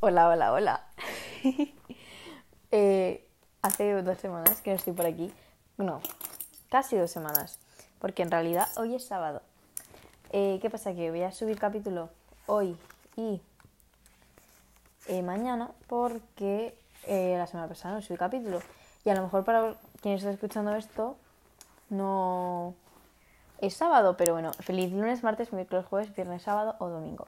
Hola, hola, hola. Eh, hace dos semanas que no estoy por aquí. No, casi dos semanas. Porque en realidad hoy es sábado. Eh, ¿Qué pasa? Que voy a subir capítulo hoy y eh, mañana porque la semana pasada no subí capítulo. Y a lo mejor para quien está escuchando esto no es sábado, pero bueno, feliz lunes, martes, miércoles, jueves, viernes, sábado o domingo.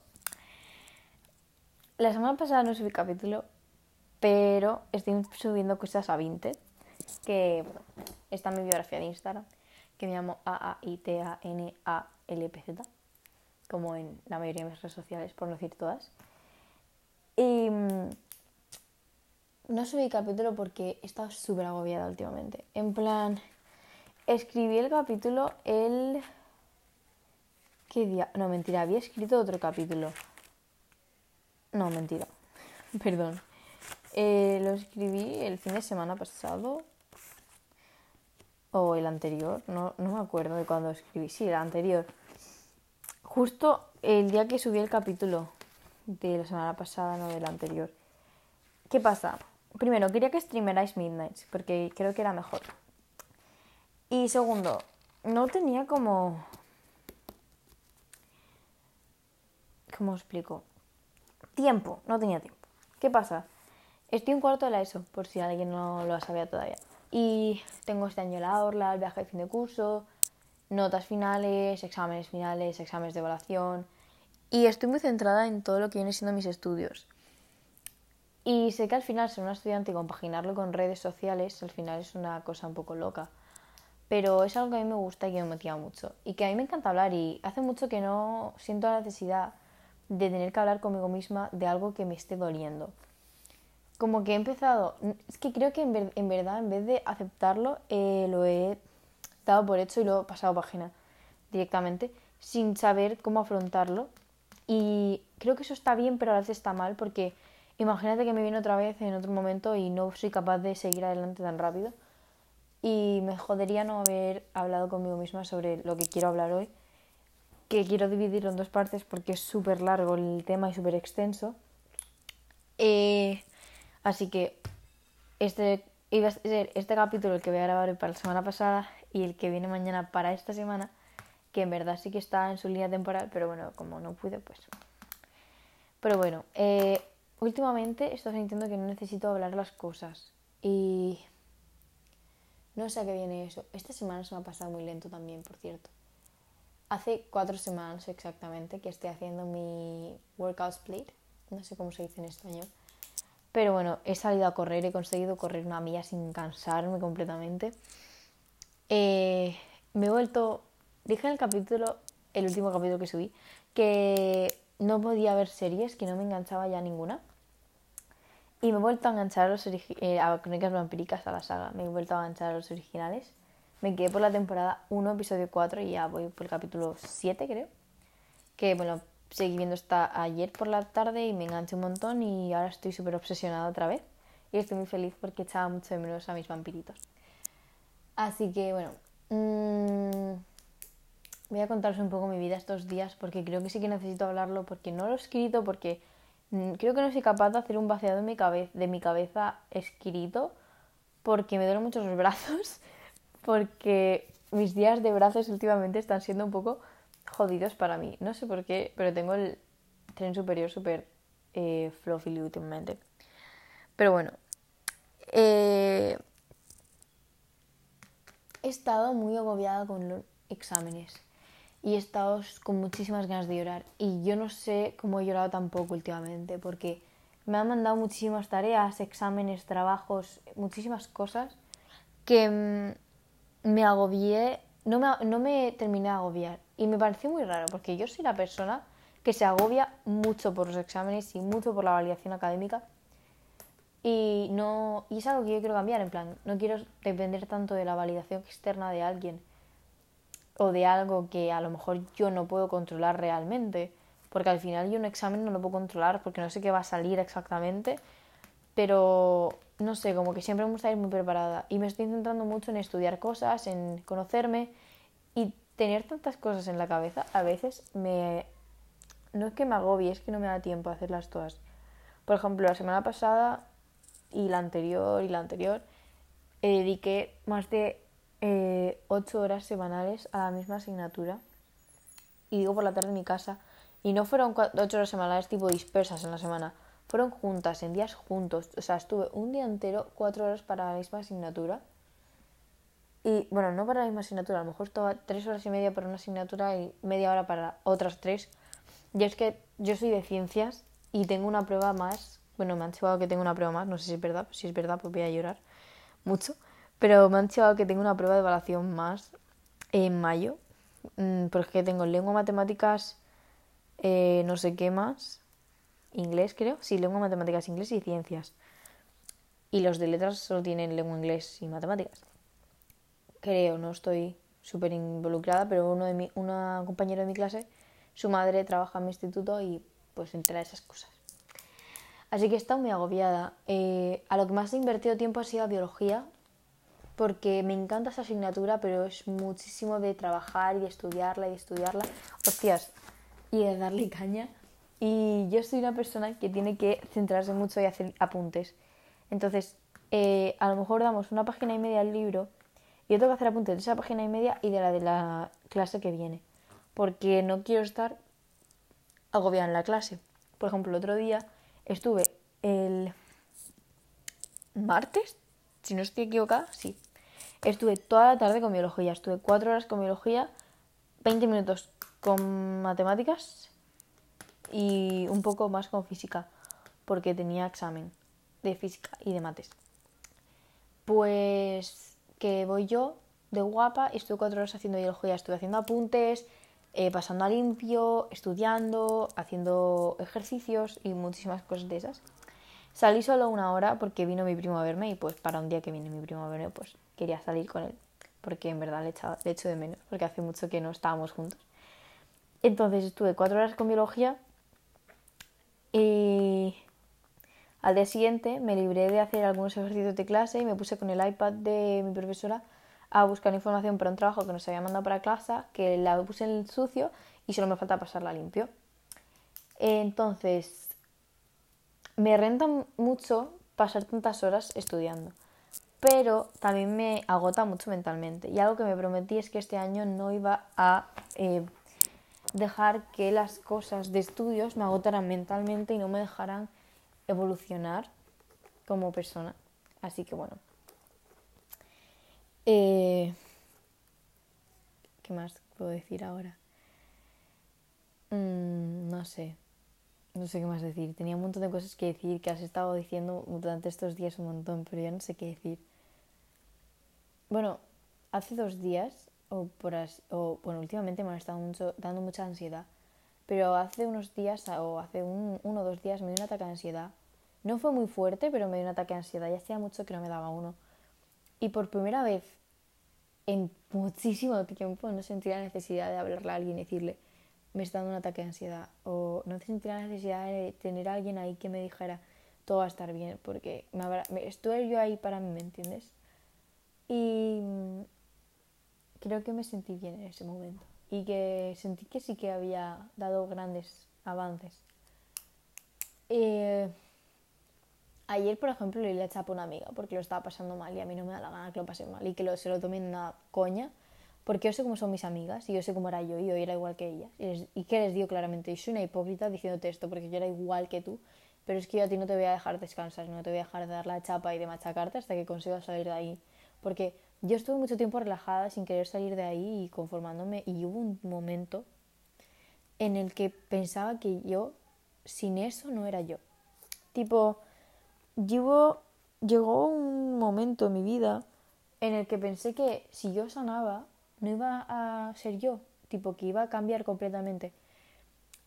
La semana pasada no subí capítulo, pero estoy subiendo cosas a Vinted, que bueno, está en mi biografía de Instagram, que me llamo A-A-I-T-A-N-A-L-P-Z, como en la mayoría de mis redes sociales, por no decir todas. Y mm, no subí capítulo porque he estado súper agobiada últimamente. En plan, escribí el capítulo el... ¿Qué día? No, mentira, había escrito otro capítulo no, mentira. Perdón. Eh, lo escribí el fin de semana pasado. O el anterior. No, no me acuerdo de cuándo escribí. Sí, el anterior. Justo el día que subí el capítulo de la semana pasada, no del anterior. ¿Qué pasa? Primero, quería que streamerais Midnights, porque creo que era mejor. Y segundo, no tenía como... ¿Cómo explico? Tiempo, no tenía tiempo. ¿Qué pasa? Estoy un cuarto de la ESO, por si alguien no lo sabía todavía. Y tengo este año la orla, el viaje de fin de curso, notas finales, exámenes finales, exámenes de evaluación. Y estoy muy centrada en todo lo que viene siendo mis estudios. Y sé que al final ser una estudiante y compaginarlo con redes sociales, al final es una cosa un poco loca. Pero es algo que a mí me gusta y que me motiva mucho. Y que a mí me encanta hablar y hace mucho que no siento la necesidad de tener que hablar conmigo misma de algo que me esté doliendo. Como que he empezado, es que creo que en, verdad en vez de aceptarlo, eh, lo he dado por hecho y lo he pasado página directamente, sin saber cómo afrontarlo. Y creo que eso está bien, pero a veces está mal, porque imagínate que me viene otra vez en otro momento y no soy capaz de seguir adelante tan rápido. Y me jodería no haber hablado conmigo misma sobre lo que quiero hablar hoy que quiero dividirlo en dos partes porque es súper largo el tema y súper extenso. Eh, así que este iba a ser este capítulo el que voy a grabar para la semana pasada y el que viene mañana para esta semana, que en verdad sí que está en su línea temporal, pero bueno, como no pude, pues... Pero bueno, eh, últimamente estoy sintiendo que no necesito hablar las cosas y no sé a qué viene eso. Esta semana se me ha pasado muy lento también, por cierto hace cuatro semanas exactamente que estoy haciendo mi workout split, no sé cómo se dice en español, pero bueno, he salido a correr, he conseguido correr una milla sin cansarme completamente. Eh, me he vuelto, dije en el capítulo, el último capítulo que subí, que no podía ver series, que no me enganchaba ya ninguna. Y me he vuelto a enganchar a, los eh, a Crónicas Vampíricas, a la saga, me he vuelto a enganchar a los originales me quedé por la temporada 1, episodio 4 y ya voy por el capítulo 7, creo. Que bueno, seguí viendo hasta ayer por la tarde y me enganché un montón y ahora estoy súper obsesionada otra vez. Y estoy muy feliz porque echaba mucho de menos a mis vampiritos. Así que bueno, mmm, voy a contaros un poco mi vida estos días porque creo que sí que necesito hablarlo porque no lo he escrito porque mm, creo que no soy capaz de hacer un vaciado de mi, cabeza, de mi cabeza escrito porque me duelen mucho los brazos porque mis días de brazos últimamente están siendo un poco jodidos para mí. No sé por qué, pero tengo el tren superior súper eh, fluffy últimamente. Pero bueno, eh, he estado muy agobiada con los exámenes y he estado con muchísimas ganas de llorar. Y yo no sé cómo he llorado tampoco últimamente, porque me han mandado muchísimas tareas, exámenes, trabajos, muchísimas cosas que mm, me agobié, no me, no me terminé de agobiar. Y me pareció muy raro, porque yo soy la persona que se agobia mucho por los exámenes y mucho por la validación académica. Y, no, y es algo que yo quiero cambiar, en plan, no quiero depender tanto de la validación externa de alguien o de algo que a lo mejor yo no puedo controlar realmente, porque al final yo un examen no lo puedo controlar porque no sé qué va a salir exactamente, pero no sé, como que siempre me gusta ir muy preparada y me estoy centrando mucho en estudiar cosas, en conocerme y tener tantas cosas en la cabeza a veces me... No es que me agobie, es que no me da tiempo a hacerlas todas. Por ejemplo, la semana pasada y la anterior y la anterior eh, dediqué más de eh, 8 horas semanales a la misma asignatura. Y digo por la tarde en mi casa. Y no fueron 8 horas semanales tipo dispersas en la semana. Fueron juntas, en días juntos. O sea, estuve un día entero, 4 horas para la misma asignatura. Y bueno, no para la misma asignatura, a lo mejor estaba 3 horas y media para una asignatura y media hora para otras 3. Y es que yo soy de ciencias y tengo una prueba más. Bueno, me han chivado que tengo una prueba más, no sé si es verdad, si es verdad, pues voy a llorar mucho. Pero me han chivado que tengo una prueba de evaluación más en mayo, mm, porque tengo lengua, matemáticas, eh, no sé qué más, inglés creo, sí, lengua, matemáticas, inglés y ciencias. Y los de letras solo tienen lengua, inglés y matemáticas. Creo, no estoy súper involucrada, pero uno de mi, una compañera de mi clase, su madre trabaja en mi instituto y pues entera esas cosas. Así que he estado muy agobiada. Eh, a lo que más he invertido tiempo ha sido a biología, porque me encanta esa asignatura, pero es muchísimo de trabajar y estudiarla y de estudiarla. Hostias, y de darle caña. Y yo soy una persona que tiene que centrarse mucho y hacer apuntes. Entonces, eh, a lo mejor damos una página y media al libro y yo tengo que hacer apuntes de esa página y media y de la de la clase que viene. Porque no quiero estar agobiada en la clase. Por ejemplo, el otro día estuve el martes, si no estoy equivocada, sí. Estuve toda la tarde con biología. Estuve cuatro horas con biología, 20 minutos con matemáticas y un poco más con física, porque tenía examen de física y de mates. Pues que voy yo de guapa estuve cuatro horas haciendo biología, estuve haciendo apuntes, eh, pasando a limpio, estudiando, haciendo ejercicios y muchísimas cosas de esas. Salí solo una hora porque vino mi primo a verme y pues para un día que viene mi primo a verme pues quería salir con él porque en verdad le, echaba, le echo de menos porque hace mucho que no estábamos juntos. Entonces estuve cuatro horas con biología y al día siguiente me libré de hacer algunos ejercicios de clase y me puse con el iPad de mi profesora a buscar información para un trabajo que nos había mandado para clase, que la puse en el sucio y solo me falta pasarla limpio. Entonces, me renta mucho pasar tantas horas estudiando, pero también me agota mucho mentalmente. Y algo que me prometí es que este año no iba a eh, dejar que las cosas de estudios me agotaran mentalmente y no me dejaran evolucionar como persona. Así que bueno. Eh, ¿Qué más puedo decir ahora? Mm, no sé. No sé qué más decir. Tenía un montón de cosas que decir que has estado diciendo durante estos días un montón, pero ya no sé qué decir. Bueno, hace dos días o, por o bueno, últimamente me han estado dando mucha ansiedad, pero hace unos días o hace un, uno o dos días me dio un ataque de ansiedad. No fue muy fuerte, pero me dio un ataque de ansiedad. Ya hacía mucho que no me daba uno. Y por primera vez en muchísimo tiempo no sentí la necesidad de hablarle a alguien y decirle, me está dando un ataque de ansiedad. O no sentí la necesidad de tener alguien ahí que me dijera, todo va a estar bien, porque me habrá, estuve yo ahí para mí, ¿me entiendes? Y creo que me sentí bien en ese momento y que sentí que sí que había dado grandes avances. Eh, ayer, por ejemplo, le eché a una amiga porque lo estaba pasando mal y a mí no me da la gana que lo pase mal y que lo, se lo tomen una coña porque yo sé cómo son mis amigas y yo sé cómo era yo y yo era igual que ellas. Y, y que les digo claramente, yo soy una hipócrita diciéndote esto porque yo era igual que tú, pero es que yo a ti no te voy a dejar descansar, no te voy a dejar de dar la chapa y de machacarte hasta que consigas salir de ahí. Porque yo estuve mucho tiempo relajada sin querer salir de ahí y conformándome y hubo un momento en el que pensaba que yo sin eso no era yo. Tipo, llevo, llegó un momento en mi vida en el que pensé que si yo sanaba no iba a ser yo, tipo que iba a cambiar completamente.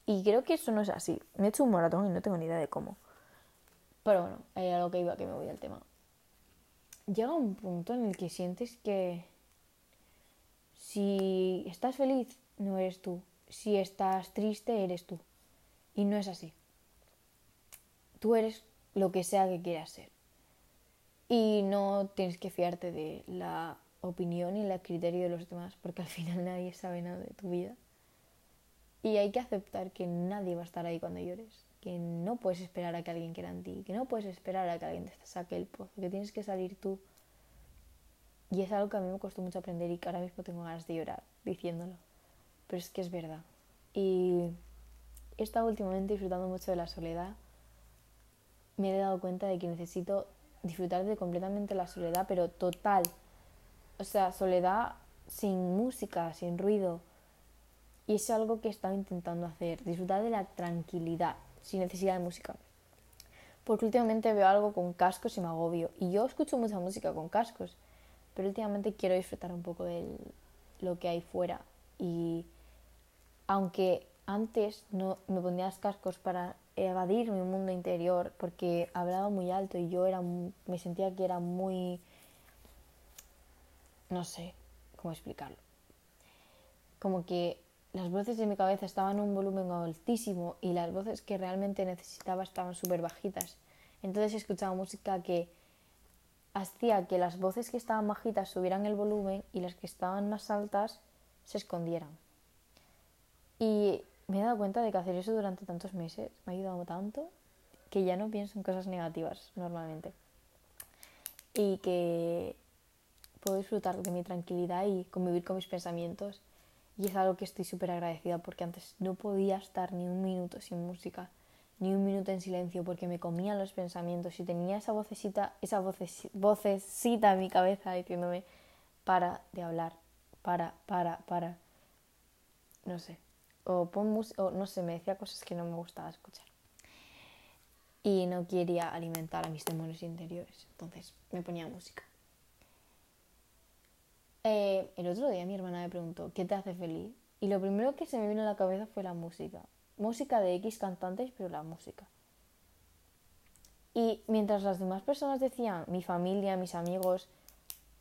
Y creo que eso no es así. Me he hecho un maratón y no tengo ni idea de cómo. Pero bueno, hay algo que iba que me voy al tema llega un punto en el que sientes que si estás feliz, no eres tú. Si estás triste, eres tú. Y no es así. Tú eres lo que sea que quieras ser. Y no tienes que fiarte de la opinión y el criterio de los demás, porque al final nadie sabe nada de tu vida. Y hay que aceptar que nadie va a estar ahí cuando llores. Que no puedes esperar a que alguien quiera en ti, que no puedes esperar a que alguien te saque el pozo, que tienes que salir tú. Y es algo que a mí me costó mucho aprender y que ahora mismo tengo ganas de llorar diciéndolo. Pero es que es verdad. Y he estado últimamente disfrutando mucho de la soledad. Me he dado cuenta de que necesito disfrutar de completamente la soledad, pero total. O sea, soledad sin música, sin ruido. Y es algo que he estado intentando hacer, disfrutar de la tranquilidad, sin necesidad de música. Porque últimamente veo algo con cascos y me agobio. Y yo escucho mucha música con cascos, pero últimamente quiero disfrutar un poco de lo que hay fuera. Y aunque antes no me ponía cascos para evadir mi mundo interior porque hablaba muy alto y yo era me sentía que era muy no sé cómo explicarlo como que las voces de mi cabeza estaban en un volumen altísimo y las voces que realmente necesitaba estaban súper bajitas entonces escuchaba música que hacía que las voces que estaban bajitas subieran el volumen y las que estaban más altas se escondieran y me he dado cuenta de que hacer eso durante tantos meses me ha ayudado tanto que ya no pienso en cosas negativas normalmente. Y que puedo disfrutar de mi tranquilidad y convivir con mis pensamientos. Y es algo que estoy súper agradecida porque antes no podía estar ni un minuto sin música, ni un minuto en silencio porque me comían los pensamientos y tenía esa vocecita, esa vocecita en mi cabeza diciéndome para de hablar, para, para, para. No sé, o pon música, o no sé, me decía cosas que no me gustaba escuchar. Y no quería alimentar a mis demonios interiores, entonces me ponía música. Eh, el otro día mi hermana me preguntó, ¿qué te hace feliz? Y lo primero que se me vino a la cabeza fue la música. Música de X cantantes, pero la música. Y mientras las demás personas decían, mi familia, mis amigos,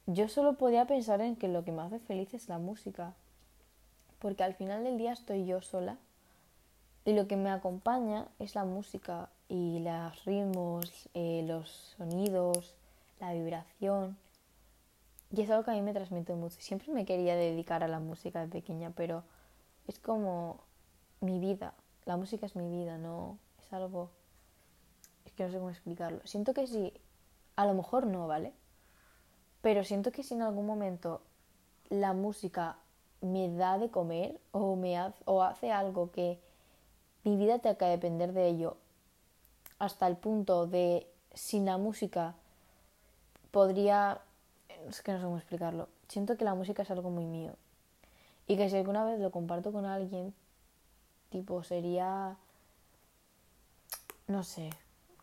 yo solo podía pensar en que lo que me hace feliz es la música porque al final del día estoy yo sola y lo que me acompaña es la música y los ritmos, eh, los sonidos, la vibración. Y es algo que a mí me transmite mucho. Siempre me quería dedicar a la música de pequeña, pero es como mi vida. La música es mi vida, no es algo... Es que no sé cómo explicarlo. Siento que si... A lo mejor no, ¿vale? Pero siento que si en algún momento la música me da de comer o, me hace, o hace algo que mi vida tenga que depender de ello hasta el punto de sin la música podría es que no sé cómo explicarlo siento que la música es algo muy mío y que si alguna vez lo comparto con alguien tipo sería no sé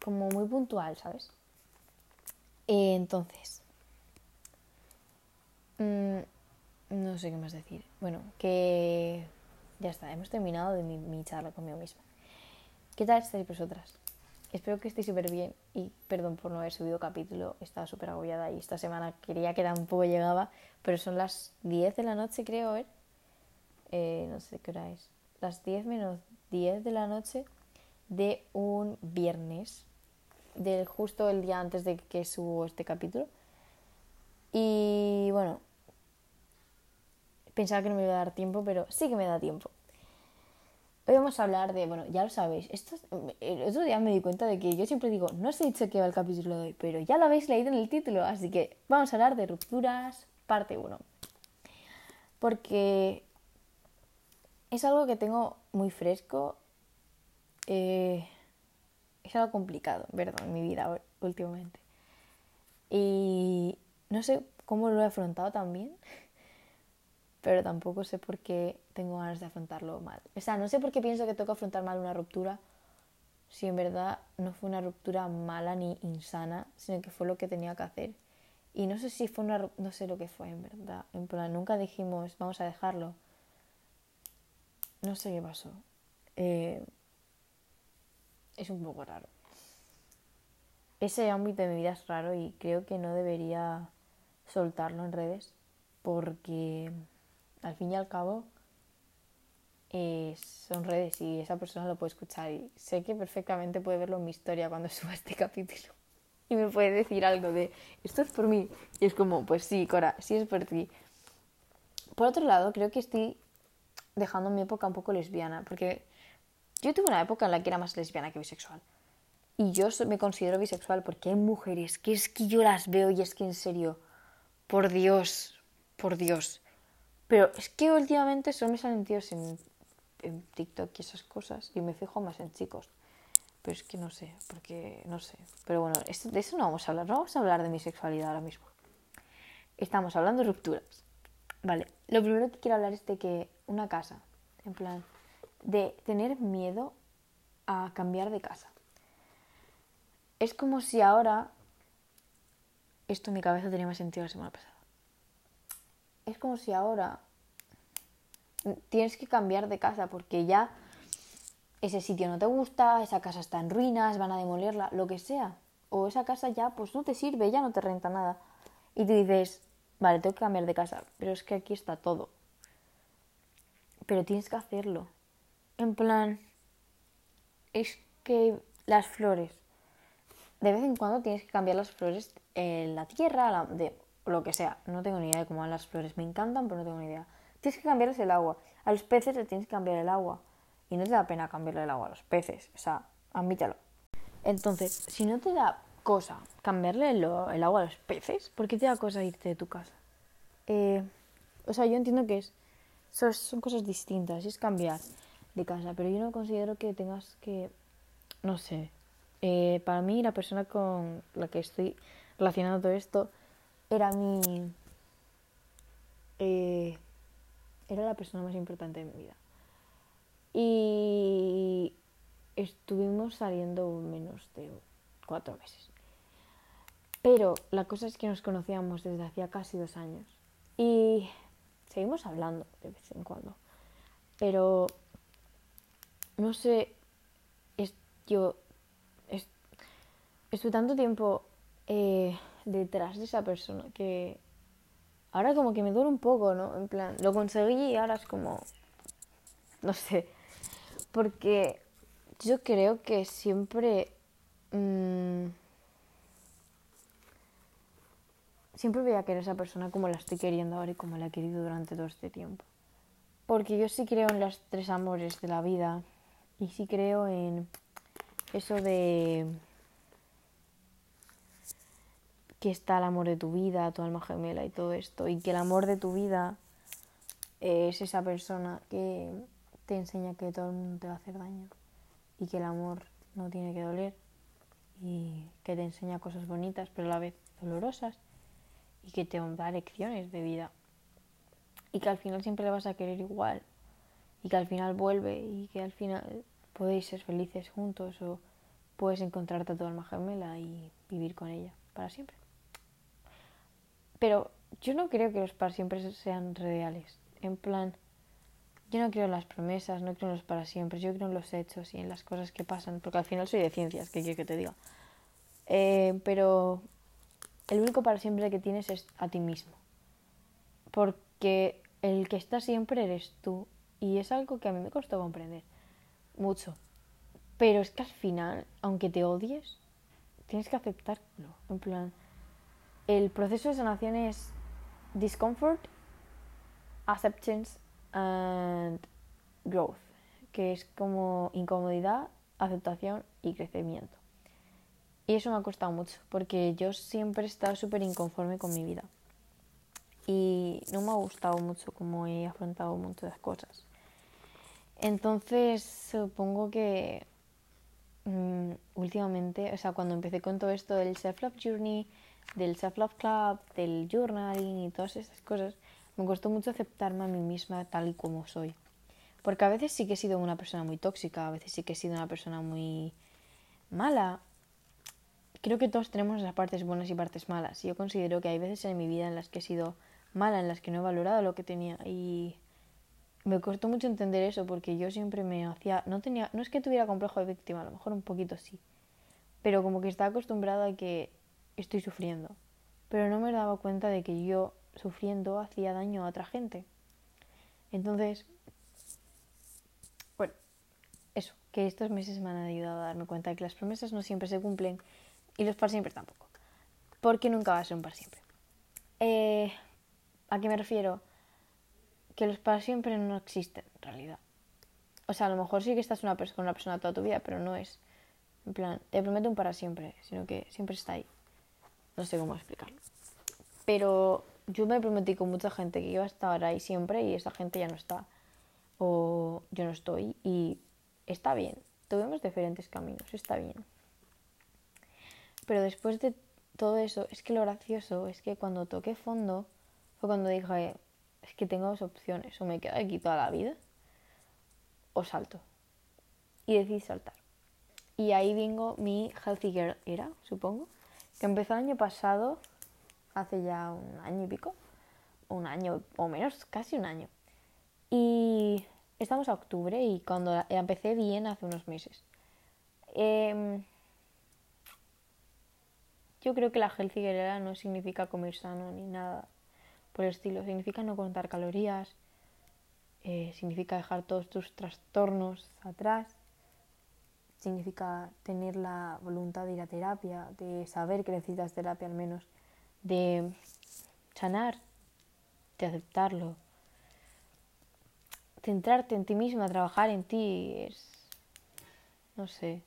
como muy puntual sabes entonces mmm, no sé qué más decir. Bueno, que ya está, hemos terminado de mi, charla conmigo misma. ¿Qué tal estáis vosotras? Espero que estéis súper bien y perdón por no haber subido capítulo, estaba súper agobiada y esta semana quería que tampoco llegaba, pero son las 10 de la noche creo, ver, eh, no sé qué hora es, las 10 menos 10 de la noche de un viernes, del justo el día antes de que subo este capítulo. Y bueno, Pensaba que no me iba a dar tiempo, pero sí que me da tiempo. Hoy vamos a hablar de, bueno, ya lo sabéis, esto, el otro día me di cuenta de que yo siempre digo, no os he dicho que va el capítulo de hoy, pero ya lo habéis leído en el título, así que vamos a hablar de rupturas, parte 1. Porque es algo que tengo muy fresco, eh, es algo complicado, ¿verdad? En mi vida últimamente. Y no sé cómo lo he afrontado también pero tampoco sé por qué tengo ganas de afrontarlo mal. O sea, no sé por qué pienso que tengo que afrontar mal una ruptura si en verdad no fue una ruptura mala ni insana, sino que fue lo que tenía que hacer. Y no sé si fue una... no sé lo que fue en verdad. En plan, nunca dijimos, vamos a dejarlo. No sé qué pasó. Eh, es un poco raro. Ese ámbito de mi vida es raro y creo que no debería soltarlo en redes porque al fin y al cabo eh, son redes y esa persona lo puede escuchar y sé que perfectamente puede verlo en mi historia cuando suba este capítulo y me puede decir algo de esto es por mí y es como pues sí Cora sí es por ti por otro lado creo que estoy dejando mi época un poco lesbiana porque Yo tuve una época en la que era más lesbiana que bisexual. Y yo me considero bisexual porque hay mujeres que es que yo las veo y es que en serio, por Dios, por Dios. Pero es que últimamente solo me salen tíos en, en TikTok y esas cosas y me fijo más en chicos. Pero es que no sé, porque no sé. Pero bueno, de eso no vamos a hablar, no vamos a hablar de mi sexualidad ahora mismo. Estamos hablando de rupturas. Vale, lo primero que quiero hablar es de que una casa, en plan, de tener miedo a cambiar de casa. Es como si ahora, esto en mi cabeza tenía más sentido la semana pasada, es como si ahora tienes que cambiar de casa porque ya ese sitio no te gusta, esa casa está en ruinas, van a demolerla, lo que sea. O esa casa ya pues no te sirve, ya no te renta nada. Y tú dices, vale, tengo que cambiar de casa, pero es que aquí está todo. Pero tienes que hacerlo. En plan, es que las flores, de vez en cuando tienes que cambiar las flores en la tierra, de lo que sea. No tengo ni idea de cómo van las flores. Me encantan, pero no tengo ni idea. Tienes que cambiarles el agua. A los peces les tienes que cambiar el agua. Y no te da pena cambiarle el agua a los peces. O sea, admítalo. Entonces, si no te da cosa cambiarle el, agua a los peces, ¿por qué te da cosa irte de tu casa? Eh, o sea, yo entiendo que es, son, son cosas distintas. Es cambiar de casa, pero yo no considero que tengas que, no sé, eh, para mí la persona con la que estoy relacionando todo esto era mi, eh, era la persona más importante de mi vida. Y estuvimos saliendo menos de cuatro meses. Pero la cosa es que nos conocíamos desde hacía casi dos años. Y seguimos hablando de vez en cuando. Pero no sé, es, yo estoy tanto tiempo eh, detrás de esa persona que ahora como que me duele un poco, ¿no? En plan, lo conseguí y ahora es como, no sé, porque yo creo que siempre... Mmm, siempre voy a querer a esa persona como la estoy queriendo ahora y como la he querido durante todo este tiempo. Porque yo sí creo en los tres amores de la vida, y sí creo en eso de que está el amor de tu vida, tu alma gemela y todo esto. Y que el amor de tu vida es esa persona que te enseña que todo el mundo te va a hacer daño. Y que el amor no tiene que doler. Y que te enseña cosas bonitas, pero a la vez dolorosas. Y que te da lecciones de vida. Y que al final siempre le vas a querer igual y que al final vuelve y que al final podéis ser felices juntos o puedes encontrarte a tu alma gemela y vivir con ella para siempre. Pero yo no creo que los para siempre sean reales. En plan, yo no creo en las promesas, no creo en los para siempre, yo creo en los hechos y en las cosas que pasan, porque al final soy de ciencias, ¿qué quiero que te diga? Eh, pero el único para siempre que tienes es a ti mismo. Porque el que está siempre eres tú y es algo que a mí me costó comprender mucho. Pero es que al final, aunque te odies, tienes que aceptarlo. En plan, el proceso de sanación es discomfort, acceptance and growth, que es como incomodidad, aceptación y crecimiento. Y eso me ha costado mucho, porque yo siempre he estado súper inconforme con mi vida. Y no me ha gustado mucho cómo he afrontado muchas cosas. Entonces, supongo que mm, últimamente, o sea, cuando empecé con todo esto del Self-Love Journey, del Self-Love Club, del journaling y todas esas cosas, me costó mucho aceptarme a mí misma tal y como soy. Porque a veces sí que he sido una persona muy tóxica, a veces sí que he sido una persona muy mala. Creo que todos tenemos las partes buenas y partes malas. Yo considero que hay veces en mi vida en las que he sido mala, en las que no he valorado lo que tenía y me costó mucho entender eso porque yo siempre me hacía, no tenía, no es que tuviera complejo de víctima, a lo mejor un poquito sí, pero como que estaba acostumbrada a que estoy sufriendo, pero no me daba cuenta de que yo sufriendo hacía daño a otra gente. Entonces, bueno, eso, que estos meses me han ayudado a darme cuenta de que las promesas no siempre se cumplen y los para siempre tampoco, porque nunca va a ser un para siempre. Eh, ¿A qué me refiero? que los para siempre no existen en realidad. O sea, a lo mejor sí que estás una con una persona toda tu vida, pero no es. En plan, te prometo un para siempre, sino que siempre está ahí. No sé cómo explicarlo. Pero yo me prometí con mucha gente que iba a estar ahí siempre y esa gente ya no está. O yo no estoy y está bien. Tuvimos diferentes caminos, está bien. Pero después de todo eso, es que lo gracioso es que cuando toqué fondo fue cuando dije, es que tengo dos opciones, o me quedo aquí toda la vida o salto. Y decidí saltar. Y ahí vengo mi Healthy Girl era, supongo, que empezó el año pasado hace ya un año y pico, un año o menos, casi un año. Y estamos a octubre y cuando empecé bien hace unos meses. Em, yo creo que la healthy no significa comer sano ni nada por el estilo. Significa no contar calorías, eh, significa dejar todos tus trastornos atrás, significa tener la voluntad de ir a terapia, de saber que necesitas terapia al menos de sanar, de aceptarlo, centrarte en ti misma, trabajar en ti, es, no sé,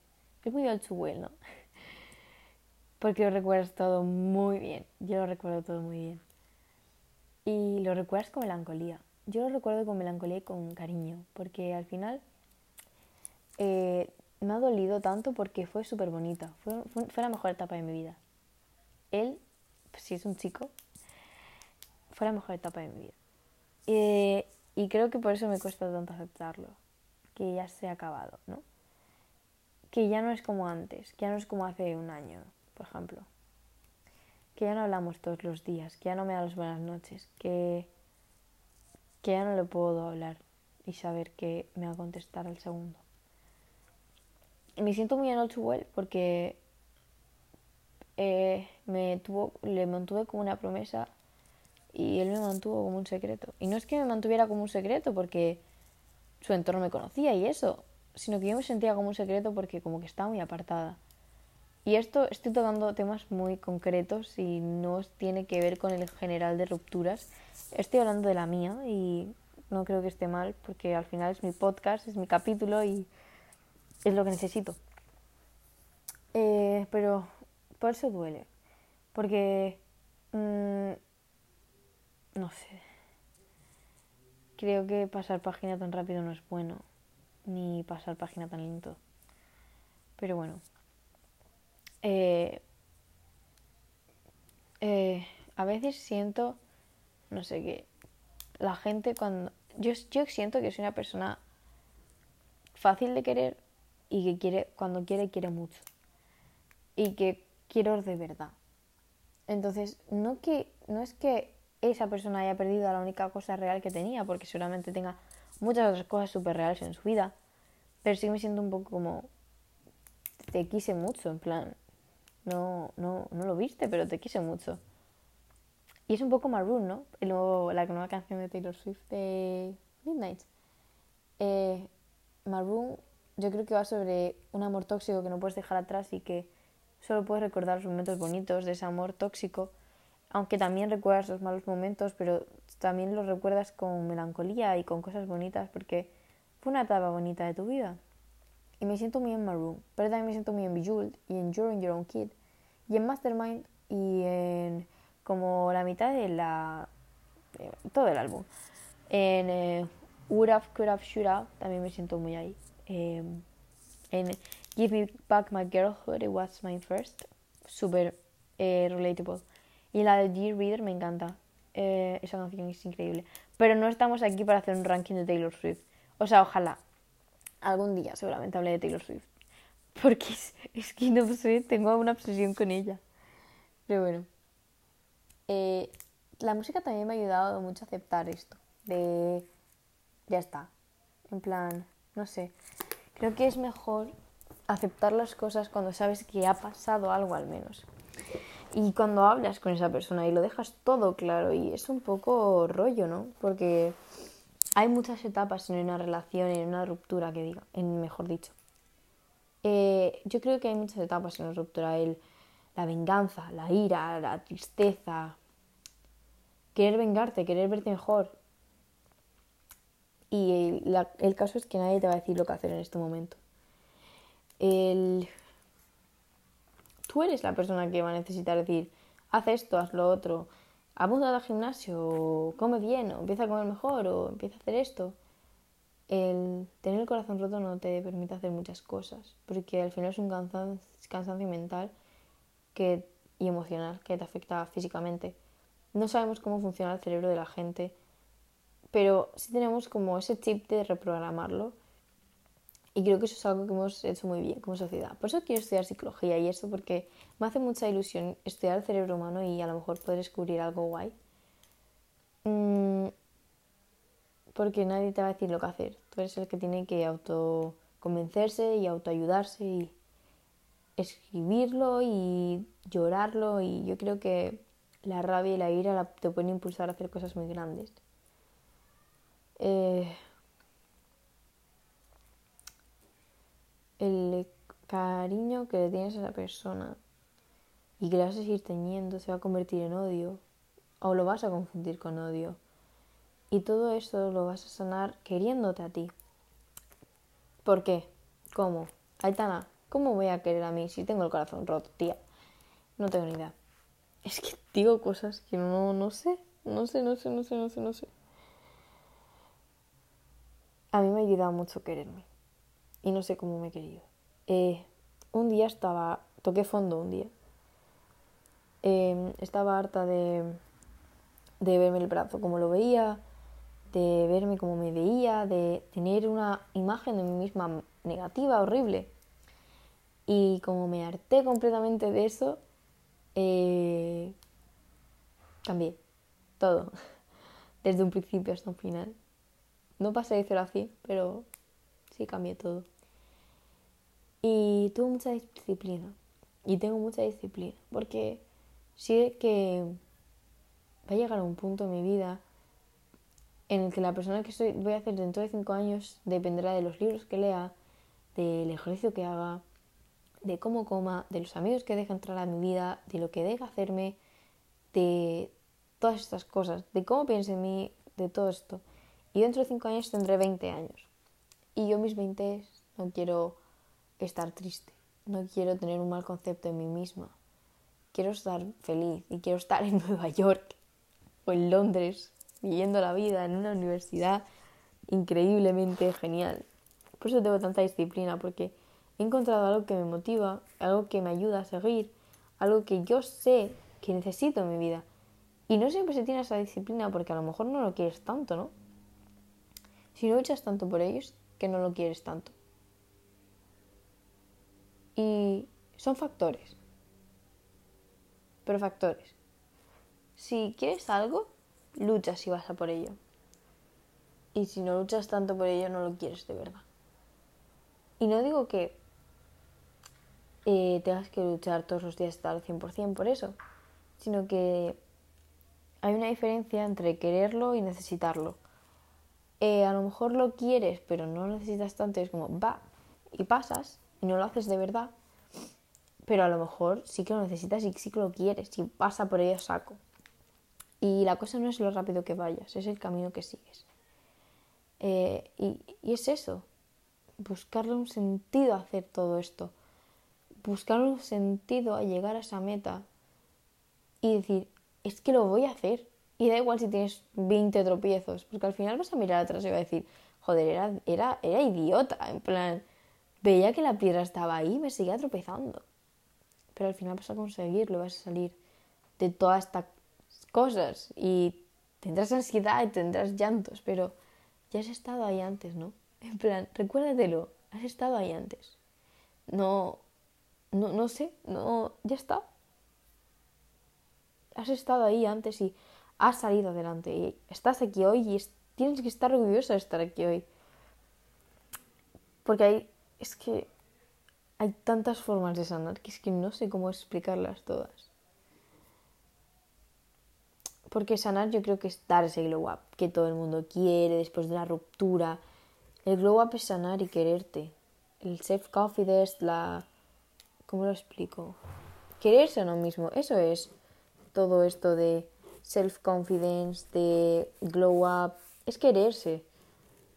es muy well, ¿no? Porque lo recuerdas todo muy bien, yo lo recuerdo todo muy bien. Y lo recuerdas con melancolía. Yo lo recuerdo con melancolía y con cariño, porque al final eh, me ha dolido tanto porque fue súper bonita, fue, fue la mejor etapa de mi vida. Él pues, si es un chico, fue la mejor etapa de mi vida. Eh, y creo que por eso me cuesta tanto aceptarlo, que ya se ha acabado, ¿no? Que ya no es como antes, que ya no es como hace un año, por ejemplo. Que ya no hablamos todos los días, que ya no me da las buenas noches, que, que ya no le puedo hablar y saber que me va a contestar al segundo. Me siento muy en well porque eh, me tuvo, le mantuve como una promesa y él me mantuvo como un secreto. Y no es que me mantuviera como un secreto porque su entorno me conocía y eso, sino que yo me sentía como un secreto porque como que estaba muy apartada. Y esto estoy tocando temas muy concretos y no tiene que ver con el general de rupturas. Estoy hablando de la mía y no creo que esté mal porque al final es mi podcast, es mi capítulo y es lo que necesito. Eh, pero por eso duele. Porque... Mm, no sé. Creo que pasar página tan rápido no es bueno. Ni pasar página tan lento. Pero bueno. Eh, eh, a veces siento, no sé qué, la gente cuando... Yo, yo siento que soy una persona fácil de querer y que quiere, cuando quiere, quiere mucho. Y que quiero de verdad. Entonces, no, que, no es que esa persona haya perdido la única cosa real que tenía, porque seguramente tenga muchas otras cosas súper reales en su vida, pero sí me siento un poco como, te quise mucho, en plan, no, no, no lo viste, pero te quise mucho. Y es un poco Maroon, ¿no? El la nueva canción de Taylor Swift de Midnight. Eh, Maroon yo creo que va sobre un amor tóxico que no puedes dejar atrás y que Solo puedes recordar los momentos bonitos de ese amor tóxico, aunque también recuerdas los malos momentos, pero también los recuerdas con melancolía y con cosas bonitas porque fue una etapa bonita de tu vida. Y me siento muy en Maroon, pero también me siento muy en Bejeweled y en You're Your Own Kid y en Mastermind y en como la mitad de la eh, todo el álbum. En eh, Would Have, Could Have, Should Have también me siento muy ahí. Eh, en Give Me Back My Girlhood, It Was My First, super eh, relatable. Y la de Dear Reader me encanta. Eh, esa canción es increíble. Pero no estamos aquí para hacer un ranking de Taylor Swift. O sea, ojalá. Algún día seguramente hable de Taylor Swift. Porque es, que no sé, tengo una obsesión con ella. Pero bueno. Eh, la música también me ha ayudado mucho a aceptar esto. De... Ya está. En plan, no sé. Creo que es mejor aceptar las cosas cuando sabes que ha pasado algo al menos. Y cuando hablas con esa persona y lo dejas todo claro y es un poco rollo, ¿no? Porque hay muchas etapas en una relación, en una ruptura, que diga, en mejor dicho. Eh, yo creo que hay muchas etapas en una ruptura. El, la venganza, la ira, la tristeza, querer vengarte, querer verte mejor. Y el, caso es que nadie te va a decir lo que hacer en este momento. El... Tú eres la persona que va a necesitar decir, haz esto, haz lo otro, apunta al gimnasio, come bien, o empieza a comer mejor, o empieza a hacer esto. El tener el corazón roto no te permite hacer muchas cosas, porque al final es un cansancio mental que, y emocional que te afecta físicamente. No sabemos cómo funciona el cerebro de la gente, pero sí tenemos como ese chip de reprogramarlo. Y creo que eso es algo que hemos hecho muy bien como sociedad. Por eso quiero estudiar psicología y eso, porque me hace mucha ilusión estudiar el cerebro humano y a lo mejor poder descubrir algo guay. Mm, porque nadie te va a decir lo que hacer. Tú eres el que tiene que autoconvencerse y autoayudarse y escribirlo y llorarlo. Y yo creo que la rabia y la ira te pueden impulsar a hacer cosas muy grandes. Eh, el cariño que le tienes a esa persona y que le vas a seguir teniendo se va a convertir en odio o lo vas a confundir con odio. Y todo eso lo vas a sanar queriéndote a ti. ¿Por qué? ¿Cómo? Aitana, ¿cómo voy a querer a mí si tengo el corazón roto, tía? No tengo ni idea. Es que digo cosas que no, no sé, no sé, no sé, no sé, no sé, no sé. A mí me ha ayudado mucho quererme. Y no sé cómo me he querido. Eh, un día estaba, toqué fondo un día. Em, estaba harta de, de verme el brazo como lo veía, de verme como me veía, de tener una imagen de mí misma negativa, horrible. Y como me harté completamente de eso, eh, cambié todo, desde un principio hasta un final. No pasé de 0 a 100, pero sí cambié todo. Y tuve mucha disciplina. Y tengo mucha disciplina. Porque sé que va a llegar un punto en mi vida en el que la persona que voy a hacer dentro de 5 años dependerá de los libros que lea, del ejercicio que haga, de cómo coma, de los amigos que deje entrar a mi vida, de lo que deje hacerme, de todas estas cosas, de cómo piense en mí, de todo esto. Y dentro de 5 años tendré 20 años. Y yo mis 20 no quiero estar triste, no quiero tener un mal concepto de mí misma. Quiero estar feliz y quiero estar en Nueva York o en Londres viviendo la vida en una universidad increíblemente genial. Por eso tengo tanta disciplina, porque he encontrado algo que me motiva, algo que me ayuda a seguir, algo que yo sé que necesito en mi vida. Y no siempre se tiene esa disciplina porque a lo mejor no lo quieres tanto, ¿no? Si no luchas tanto por ellos, que no lo quieres tanto. Y son factores. Pero factores. Si quieres algo, luchas y vas a por ello. Y si no luchas tanto por ello, no lo quieres de verdad. Y no digo que eh, tengas que luchar todos los días hasta al 100% por eso, sino que hay una diferencia entre quererlo y necesitarlo. Eh, a lo mejor lo quieres, pero no lo necesitas tanto, es como va y pasas y no lo haces de verdad, pero a lo mejor sí que lo necesitas y sí que lo quieres y pasa por ello saco. Y la cosa no es lo rápido que vayas, es el camino que sigues. Eh, y, y, es eso, buscarle un sentido a hacer todo esto, buscarle un sentido a llegar a esa meta y decir, es que lo voy a hacer. Y da igual si tienes 20 tropiezos, porque al final vas a mirar atrás y vas a decir, joder, era, era, era idiota, en plan, veía que la piedra estaba ahí y me seguía tropezando. Pero al final vas a conseguirlo, vas a salir de todas estas cosas y tendrás ansiedad y tendrás llantos, pero ya has estado ahí antes, ¿no? En plan, recuérdatelo, has estado ahí antes. No, no, no sé, no, ya está. Has estado ahí antes y has salido adelante y estás aquí hoy y tienes que estar orgulloso de estar aquí hoy. Porque hay, es que hay tantas formas de sanar que es que no sé cómo explicarlas todas. Porque sanar yo creo que es dar ese glow up que todo el mundo quiere después de la ruptura. El glow up es sanar y quererte. El self-confidence, la... ¿Cómo lo explico? Quererse a uno mismo. Eso es todo esto de self-confidence, de glow up. Es quererse.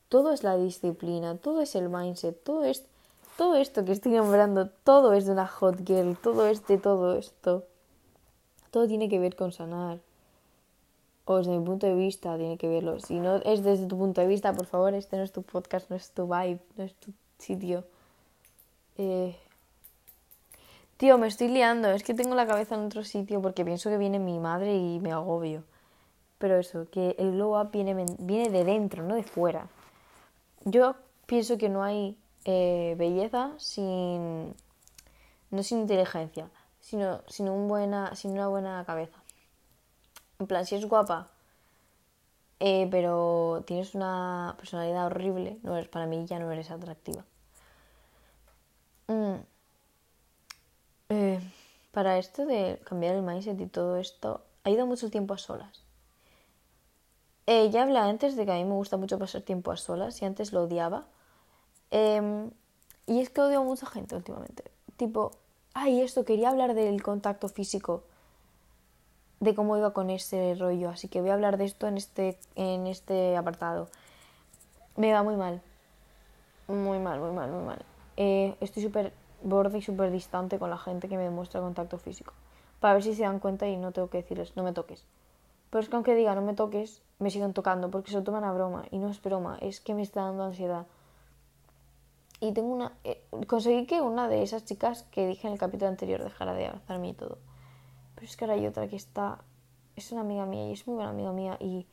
todo es la disciplina, todo es el mindset, todo es todo esto que estoy nombrando, todo es de una hot girl, todo es de todo esto. Todo tiene que ver con sanar. O desde mi punto de vista tiene que verlo. Si no es desde tu punto de vista, por favor, este no es tu podcast, no es tu vibe, no es tu sitio. Eh... Tío, me estoy liando, es que tengo la cabeza en otro sitio porque pienso que viene mi madre y me agobio. Pero eso, que el glow up viene, viene de dentro, no de fuera. Yo pienso que no hay eh, belleza sin. no sin inteligencia, sino, sin, un buena, una buena cabeza. En plan, si es guapa, eh, pero tienes una personalidad horrible, no eres para mí, ya no eres atractiva. Mm. Eh, para esto de cambiar el mindset y todo esto, ha ido mucho tiempo a solas. Eh, ya hablé antes de que a mí me gusta mucho pasar tiempo a solas y antes lo odiaba. Em, y es que odio a mucha gente últimamente. Tipo, ay, esto, quería hablar del contacto físico, de cómo iba con ese rollo, así que voy a hablar de esto en este, en este apartado. Me va muy mal. Muy mal, muy mal, muy mal. Eh, estoy súper borde y súper distante con la gente que me demuestra contacto físico. Para ver si se dan cuenta y no tengo que decirles, no me toques. Pero es que aunque diga no me toques, me siguen tocando porque se lo toman a broma. Y no es broma, es que me está dando ansiedad. Y tengo una. Eh, conseguí que una de esas chicas que dije en el capítulo anterior dejara de abrazarme y todo. Pero es que ahora hay otra que está. Es una amiga mía y es muy buena amiga mía. Y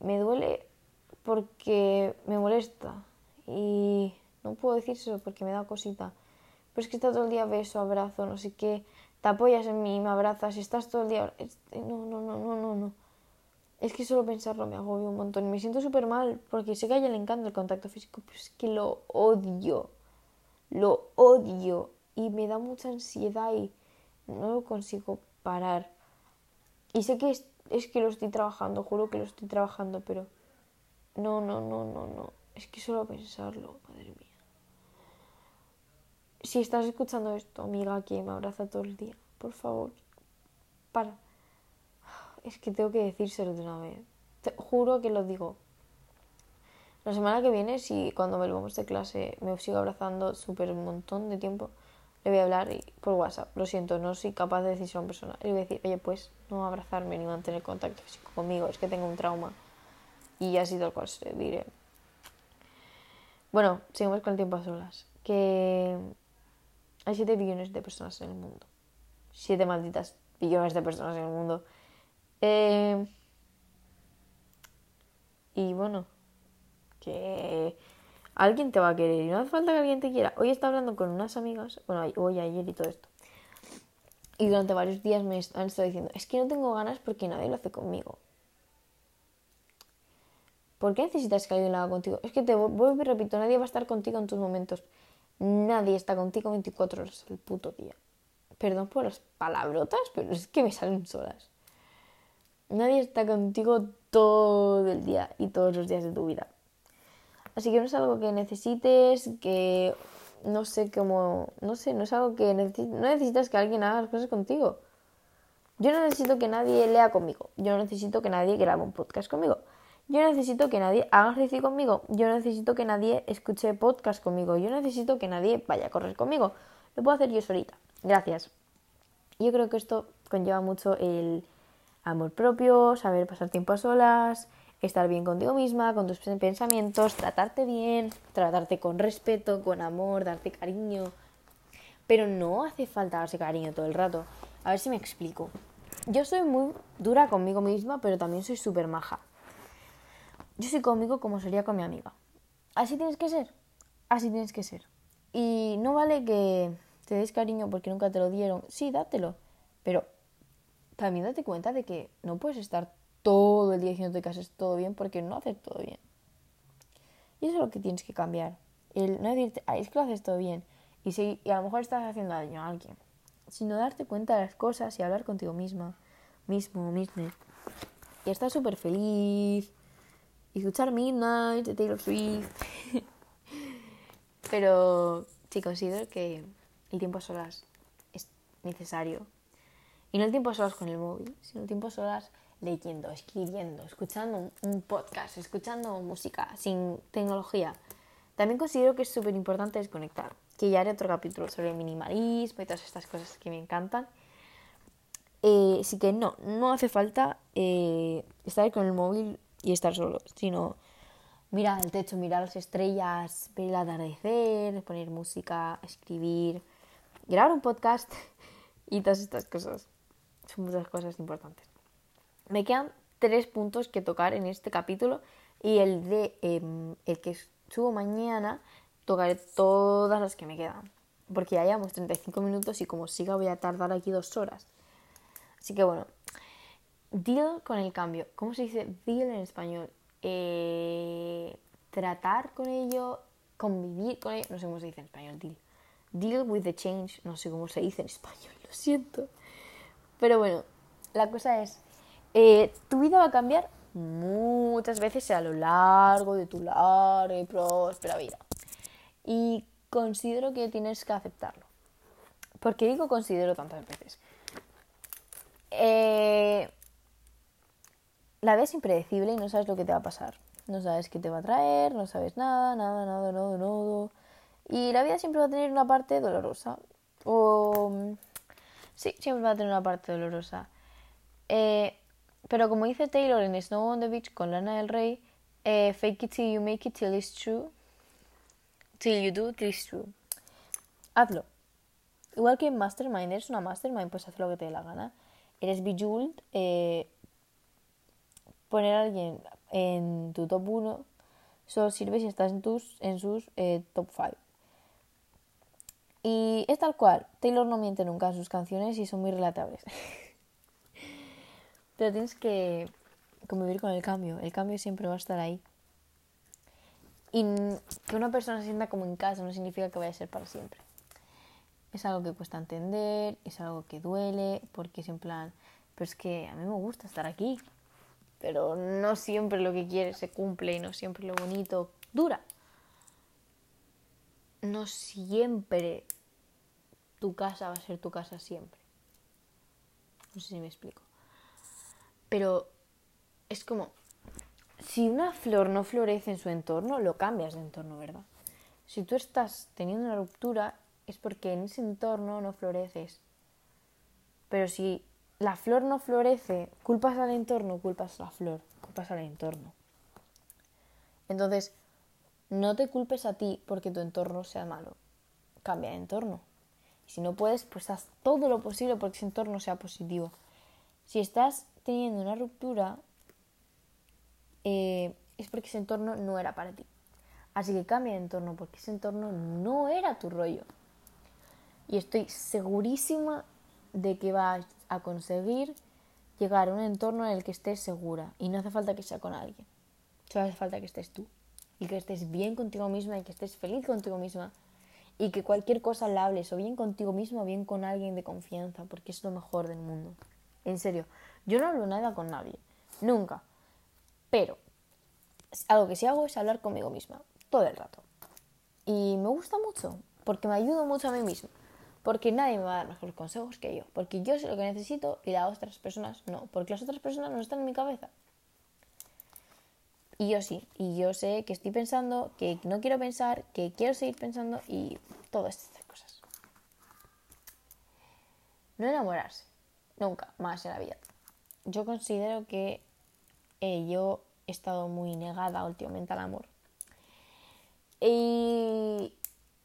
me duele porque me molesta. Y no puedo decir eso porque me da cosita. Pero es que está todo el día beso, abrazo, no sé qué. Te apoyas en mí, me abrazas. Estás todo el día. No, no, no, no, no, no. Es que solo pensarlo me agobia un montón. Me siento súper mal porque sé que a ella le encanta el contacto físico, pero es que lo odio. Lo odio. Y me da mucha ansiedad y no lo consigo parar. Y sé que es que lo estoy trabajando, juro que lo estoy trabajando, pero no, no, no, no, no. Es que solo pensarlo, madre mía. Si estás escuchando esto, amiga que me abraza todo el día, por favor, para es que tengo que decírselo de una vez. Te juro que lo digo. La semana que viene, si cuando volvamos de clase me sigo abrazando súper un montón de tiempo, le voy a hablar por WhatsApp. Lo siento, no soy capaz de decírselo a una persona. Le voy a decir, oye, pues no abrazarme ni mantener contacto físico conmigo, es que tengo un trauma. Y así tal cual se diré. Bueno, seguimos con el tiempo a solas. Que hay 7 billones de personas en el mundo. 7 malditas billones de personas en el mundo. Eh, y bueno, que alguien te va a querer y no hace falta que alguien te quiera. Hoy estaba hablando con unas amigas, bueno, hoy, ayer y todo esto. Y durante varios días me han estado diciendo, es que no tengo ganas porque nadie lo hace conmigo. ¿Por qué necesitas que alguien lo haga contigo? Es que te vuelvo y repito, nadie va a estar contigo en tus momentos. Nadie está contigo 24 horas el puto día. Perdón por las palabrotas, pero es que me salen solas. Nadie está contigo todo el día y todos los días de tu vida. Así que no es algo que necesites, que no sé cómo, no sé, no es algo que no necesitas que alguien haga las cosas contigo. Yo no necesito que nadie lea conmigo. Yo no necesito que nadie grabe un podcast conmigo. Yo necesito que nadie haga ejercicio conmigo. Yo necesito que nadie escuche podcast conmigo. Yo necesito que nadie vaya a correr conmigo. Lo puedo hacer yo solita. Gracias. Yo creo que esto conlleva mucho el amor propio, saber pasar tiempo a solas, estar bien contigo misma, con tus pensamientos, tratarte bien, tratarte con respeto, con amor, darte cariño. Pero no hace falta darse cariño todo el rato. A ver si me explico. Yo soy muy dura conmigo misma, pero también soy súper maja. Yo soy conmigo como sería con mi amiga. Así tienes que ser. Así tienes que ser. Y no vale que te des cariño porque nunca te lo dieron. Sí, dátelo. Pero también date cuenta de que no puedes estar todo el día diciendo que haces todo bien porque no haces todo bien. Y eso es lo que tienes que cambiar. El no decirte, es que lo haces todo bien. Y, si, y a lo mejor estás haciendo daño a alguien. Sino darte cuenta de las cosas y hablar contigo misma, mismo, mismo. Y estar súper feliz. Y escuchar Midnight de Taylor Swift. Pero sí considero que el tiempo a solas es necesario y no el tiempo solas con el móvil, sino el tiempo solas leyendo, escribiendo, escuchando un podcast, escuchando música, sin tecnología. También considero que es súper importante desconectar, que ya haré otro capítulo sobre el minimalismo y todas estas cosas que me encantan. Eh, así que no, no hace falta eh, estar con el móvil y estar solo, sino mirar al techo, mirar las estrellas, ver el atardecer, poner música, escribir, grabar un podcast y todas estas cosas. Son muchas cosas importantes. Me quedan tres puntos que tocar en este capítulo y el de em, el que subo mañana tocaré todas las que me quedan. Porque ya llevamos 35 minutos y como siga voy a tardar aquí dos horas. Así que bueno, deal con el cambio. ¿Cómo se dice deal en español? Eh, tratar con ello, convivir con ello. No sé cómo se dice en español, deal. Deal with the change. No sé cómo se dice en español, lo siento. Pero bueno, la cosa es, eh, tu vida va a cambiar muchas veces a lo largo de tu larga y próspera vida. Y considero que tienes que aceptarlo. ¿Por qué digo considero tantas veces? Eh, la vida es impredecible y no sabes lo que te va a pasar. No sabes qué te va a traer, no sabes nada, nada, nada, nada, nada. Y la vida siempre va a tener una parte dolorosa. O... Sí, siempre va a tener una parte dolorosa. Eh, pero como dice Taylor en Snow on the Beach con Lana del Rey, eh, fake it till you make it till it's true. Till you do, till it's true. Hazlo. Igual que en Mastermind, eres una Mastermind, pues haz lo que te dé la gana. Eres Bejeweled, eh, poner a alguien en tu top 1 solo sirve si estás en, tus, en sus eh, top 5. Y es tal cual, Taylor no miente nunca en sus canciones y son muy relatables. Pero tienes que convivir con el cambio, el cambio siempre va a estar ahí. Y que una persona se sienta como en casa no significa que vaya a ser para siempre. Es algo que cuesta entender, es algo que duele, porque es en plan, pero es que a mí me gusta estar aquí, pero no siempre lo que quieres se cumple y no siempre lo bonito dura. No siempre tu casa va a ser tu casa siempre. No sé si me explico. Pero es como, si una flor no florece en su entorno, lo cambias de entorno, ¿verdad? Si tú estás teniendo una ruptura, es porque en ese entorno no floreces. Pero si la flor no florece, culpas al entorno, culpas a la flor, culpas al entorno. Entonces, no te culpes a ti porque tu entorno sea malo. Cambia de entorno. Si no puedes, pues haz todo lo posible porque ese entorno sea positivo. Si estás teniendo una ruptura, eh, es porque ese entorno no era para ti. Así que cambia de entorno porque ese entorno no era tu rollo. Y estoy segurísima de que vas a conseguir llegar a un entorno en el que estés segura. Y no hace falta que sea con alguien. Solo hace falta que estés tú. Y que estés bien contigo misma y que estés feliz contigo misma. Y que cualquier cosa la hables o bien contigo misma o bien con alguien de confianza, porque es lo mejor del mundo. En serio, yo no hablo nada con nadie. Nunca. Pero algo que sí hago es hablar conmigo misma. Todo el rato. Y me gusta mucho, porque me ayudo mucho a mí misma porque nadie me va a dar mejores consejos que yo, porque yo sé lo que necesito y las otras personas no, porque las otras personas no están en mi cabeza. Y yo sí, y yo sé que estoy pensando, que no quiero pensar, que quiero seguir pensando y todas estas cosas. No enamorarse, nunca más en la vida. Yo considero que eh, yo he estado muy negada últimamente al amor. Y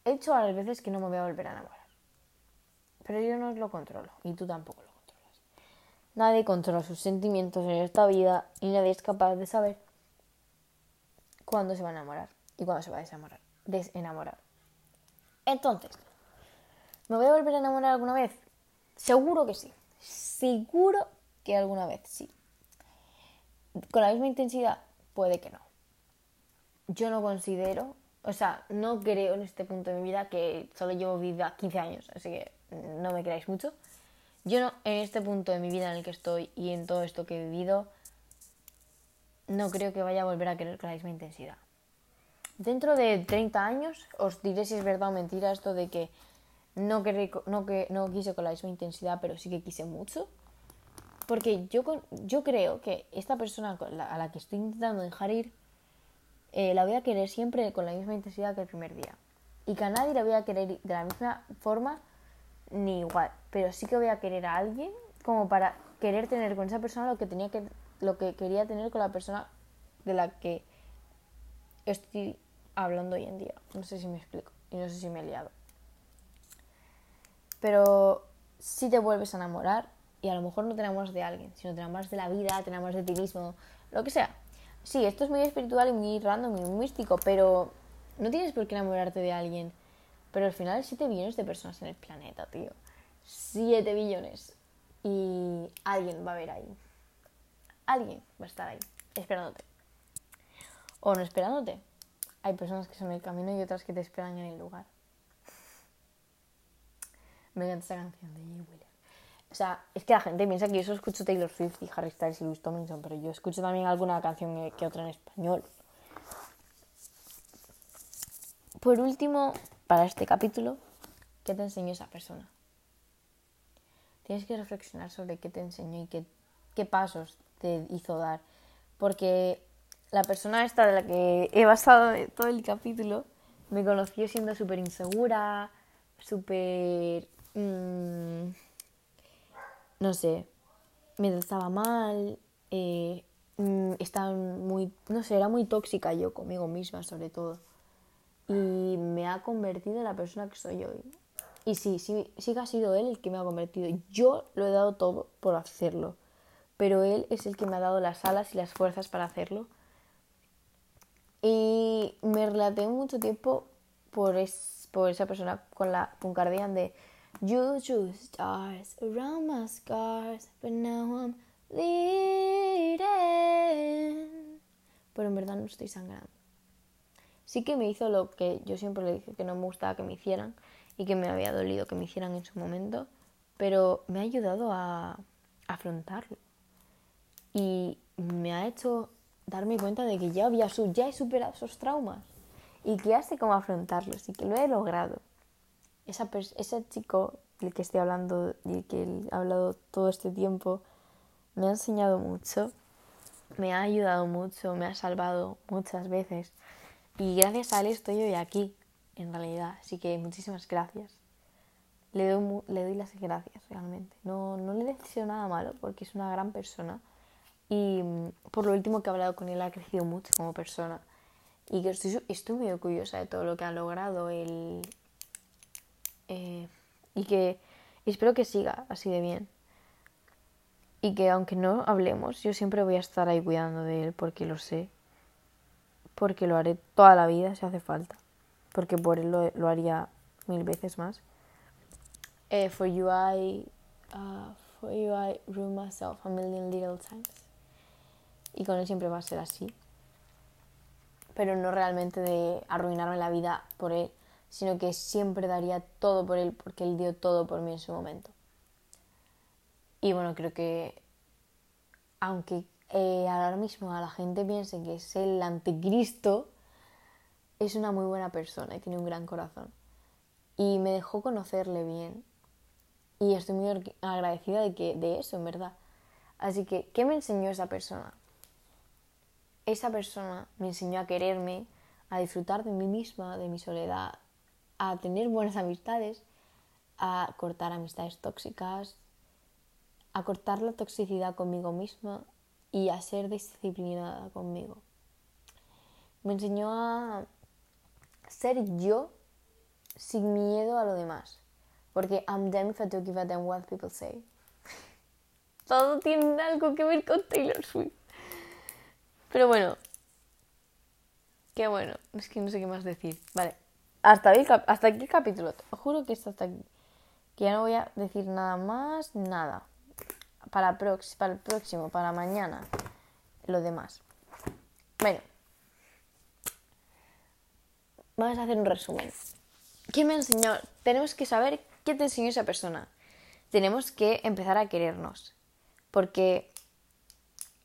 he hecho a las veces que no me voy a volver a enamorar. Pero yo no lo controlo y tú tampoco lo controlas. Nadie controla sus sentimientos en esta vida y nadie es capaz de saber cuándo se va a enamorar y cuándo se va a desenamorar. desenamorar. Entonces, ¿me voy a volver a enamorar alguna vez? Seguro que sí. Seguro que alguna vez sí. Con la misma intensidad, puede que no. Yo no considero, o sea, no creo en este punto de mi vida que solo llevo vida 15 años, así que no me creáis mucho. Yo no, en este punto de mi vida en el que estoy y en todo esto que he vivido, no creo que vaya a volver a querer con la misma intensidad. Dentro de 30 años os diré si es verdad o mentira esto de que no, no, que, no quise con la misma intensidad, pero sí que quise mucho. porque yo, yo creo que esta persona a la que estoy intentando dejar ir, eh, la voy a querer siempre con la misma intensidad que el primer día. Y que a nadie la voy a querer de la misma forma ni igual. Pero sí que voy a querer a alguien como para querer tener con esa persona lo que tenía que lo que quería tener con la persona de la que estoy hablando hoy en día. No sé si me explico y no sé si me he liado. Pero si te vuelves a enamorar y a lo mejor no te enamoras de alguien, sino te enamoras de la vida, te enamoras de ti mismo, lo que sea. Sí, esto es muy espiritual y muy random y muy místico, pero no tienes por qué enamorarte de alguien. Pero al final hay 7 billones de personas en el planeta, tío. 7 billones. Y alguien va a ver ahí. Alguien va a estar ahí, esperándote. O no esperándote. Hay personas que son el camino y otras que te esperan en el lugar. Me encanta esa canción de J. Williams. O sea, es que la gente piensa que yo solo escucho Taylor Swift y Harry Styles y Louis Tomlinson, pero yo escucho también alguna canción que otra en español. Por último, para este capítulo, ¿qué te enseñó esa persona? Tienes que reflexionar sobre qué te enseñó y qué, qué pasos te hizo dar. Porque la persona esta de la que he basado todo el capítulo me conoció siendo súper insegura, súper... Mmm, no sé, me trataba mal, eh, mm, estaba muy... no sé, era muy tóxica yo conmigo misma sobre todo. Y me ha convertido en la persona que soy hoy. Y sí, sí, sí que ha sido él el que me ha convertido. Yo lo he dado todo por hacerlo. Pero él es el que me ha dado las alas y las fuerzas para hacerlo. Y me relaté mucho tiempo por, esa persona con la con Cardigan de You drew stars around my scars, but now I'm bleeding. Pero en verdad no estoy sangrando. Sí que me hizo lo que yo siempre le dije que no me gustaba que me hicieran y que me había dolido que me hicieran en su momento, pero me ha ayudado a afrontarlo. Y me ha hecho darme cuenta de que ya, había, ya he superado esos traumas y que ya sé cómo afrontarlos y que lo he logrado. Esa ese chico del que estoy hablando y que he hablado todo este tiempo me ha enseñado mucho, me ha ayudado mucho, me ha salvado muchas veces y gracias a él estoy hoy aquí, en realidad. Así que muchísimas gracias. Le doy, le doy las gracias realmente. No, no le deseo nada malo porque es una gran persona y mm, por lo último que he hablado con él ha crecido mucho como persona. Y que estoy, estoy muy orgullosa de todo lo que ha logrado él. Eh, y que espero que siga así de bien. Y que aunque no hablemos, yo siempre voy a estar ahí cuidando de él porque lo sé. Porque lo haré toda la vida si hace falta. Porque por él lo, haría mil veces más. Eh, for you I, uh, for you I ruin myself a million little times y con él siempre va a ser así. Pero no realmente de arruinarme la vida por él, sino que siempre daría todo por él porque él dio todo por mí en su momento. Y bueno, creo que aunque eh, ahora mismo a la gente piense que es el anticristo, es una muy buena persona y tiene un gran corazón. Y me dejó conocerle bien. Y estoy muy agradecida de, que, de eso, en verdad. Así que, ¿qué me enseñó esa persona? esa persona me enseñó a quererme, a disfrutar de mí misma, de mi soledad, a tener buenas amistades, a cortar amistades tóxicas, a cortar la toxicidad conmigo misma y a ser disciplinada conmigo. Me enseñó a ser yo sin miedo a lo demás. Porque I'm damn if I don't give a damn what people say. Todo tiene algo que ver con Taylor Swift. Pero bueno. Qué bueno. Es que no sé qué más decir. Vale. Hasta, aquí, hasta aquí el capítulo. Te juro que está hasta aquí. Que ya no voy a decir nada más. Nada. Para, el próximo, para mañana. Lo demás. Bueno. Vamos a hacer un resumen. ¿Quién me enseñó? Tenemos que saber qué te enseñó esa persona. Tenemos que empezar a querernos. Porque...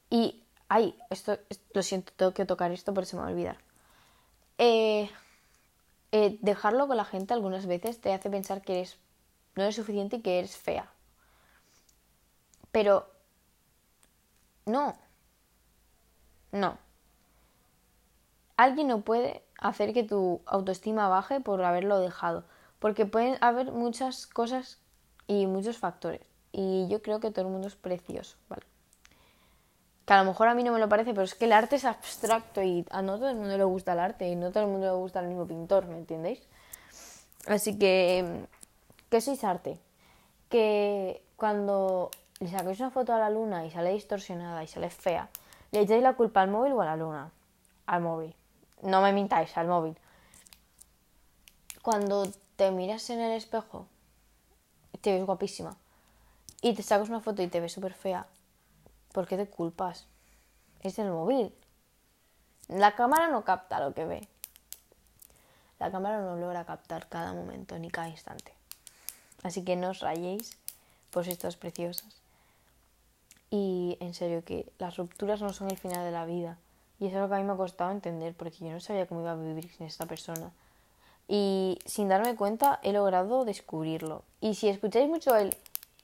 Y Ay, esto, lo siento, tengo que tocar esto porque se me va a olvidar. Eh, eh, dejarlo con la gente algunas veces te hace pensar que eres no eres suficiente y que eres fea. Pero No. No. Alguien no puede hacer que tu autoestima baje por haberlo dejado. Porque pueden haber muchas cosas y muchos factores. Y yo creo que todo el mundo es precioso, ¿vale? Que a lo mejor a mí no me lo parece, pero es que el arte es abstracto y a no todo el mundo le gusta el arte y no todo el mundo le gusta el mismo pintor, ¿me entendéis? Así que, ¿qué sois arte? Que cuando le sacáis una foto a la luna y sale distorsionada y sale fea, ¿le echáis la culpa al móvil o a la luna? Al móvil. No me mintáis, al móvil. Cuando te miras en el espejo te ves guapísima y te sacas una foto y te ves súper fea, ¿por qué te culpas? Es el móvil. La cámara no capta lo que ve. La cámara no logra captar cada momento ni cada instante. Así que no os rayéis por estas preciosas. Y en serio que las rupturas no son el final de la vida. Y eso es lo que a mí me ha costado entender, porque yo no sabía cómo iba a vivir sin esta persona. Y sin darme cuenta he logrado descubrirlo. Y si escucháis mucho el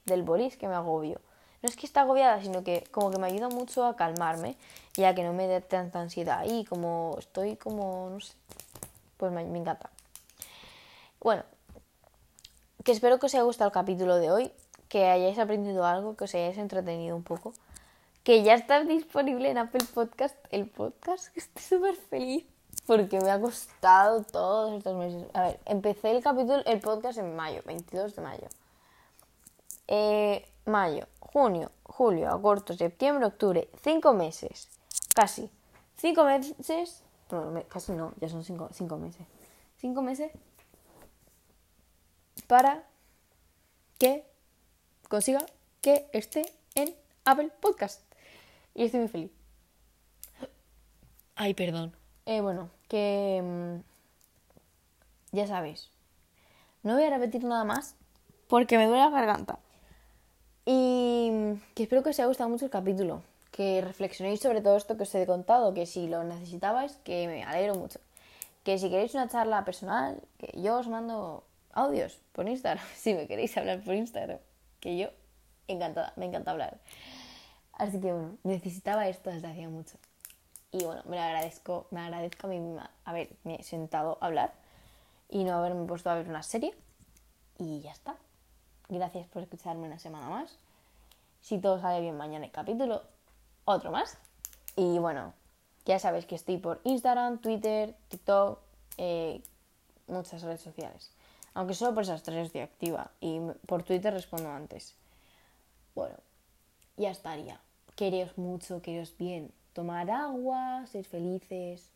del Boris, que me agobio. No es que esté agobiada, sino que como que me ayuda mucho a calmarme y a que no me dé tanta ansiedad. Y como estoy como, no sé, pues me encanta. Bueno, que espero que os haya gustado el capítulo de hoy, que hayáis aprendido algo, que os hayáis entretenido un poco que ya está disponible en Apple Podcast. El podcast, que estoy súper feliz porque me ha costado todos estos meses. A ver, empecé el capítulo, el podcast en mayo, 22 de mayo. Eh, mayo, junio, julio, agosto, septiembre, octubre, cinco meses, casi. Cinco meses, bueno, casi no, ya son cinco, cinco meses. Cinco meses para que consiga que esté en Apple Podcast. Y estoy muy feliz. Ay, perdón. Eh, bueno, que... Mm, ya sabéis. No voy a repetir nada más porque me duele la garganta. Y mm, que espero que os haya gustado mucho el capítulo. Que reflexionéis sobre todo esto que os he contado. Que si lo necesitabais, que me alegro mucho. Que si queréis una charla personal, que yo os mando audios por Instagram. Si me queréis hablar por Instagram. Que yo, encantada, me encanta hablar. Así que bueno, necesitaba esto desde hacía mucho. Y bueno, me agradezco, me agradezco a mí misma haberme sentado a hablar y no haberme puesto a ver una serie. Y ya está. Gracias por escucharme una semana más. Si todo sale bien mañana el capítulo, otro más. Y bueno, ya sabéis que estoy por Instagram, Twitter, TikTok, eh, muchas redes sociales. Aunque solo por esas tres estoy activa y por Twitter respondo antes. Bueno, ya estaría. Quereos mucho, quereos bien. Tomar agua, ser felices,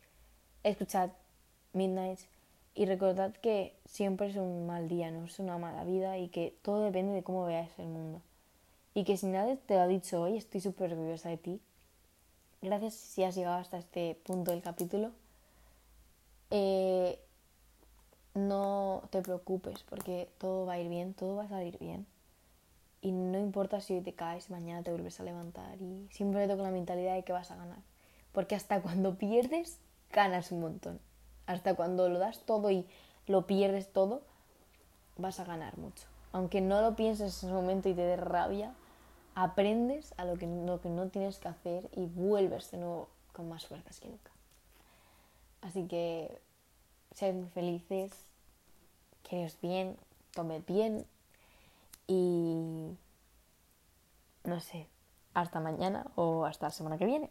escuchar Midnight y recordad que siempre es un mal día, no es una mala vida y que todo depende de cómo veas el mundo. Y que si nadie te lo ha dicho hoy, estoy súper orgullosa de ti. Gracias si has llegado hasta este punto del capítulo. Eh, no te preocupes porque todo va a ir bien, todo va a salir bien. Y no importa si hoy te caes, mañana te vuelves a levantar y siempre con la mentalidad de que vas a ganar. Porque hasta cuando pierdes, ganas un montón. Hasta cuando lo das todo y lo pierdes todo, vas a ganar mucho. Aunque no lo pienses en ese momento y te dé rabia, aprendes a lo que, lo que no tienes que hacer y vuelves de nuevo con más fuerzas que nunca. Así que muy felices, queréis bien, comed bien, y no sé, hasta mañana o hasta la semana que viene.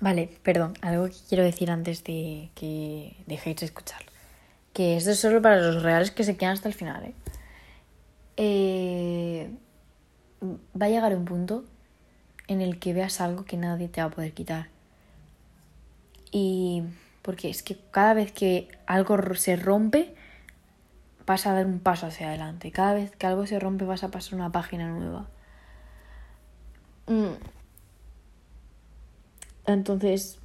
Vale, perdón, algo que quiero decir antes de que dejéis de escucharlo. Que esto es solo para los reales que se quedan hasta el final. ¿eh? Eh, va a llegar un punto en el que veas algo que nadie te va a poder quitar. Y porque es que cada vez que algo se rompe, vas a dar un paso hacia adelante. Cada vez que algo se rompe vas a pasar una página nueva. Mm. Entonces,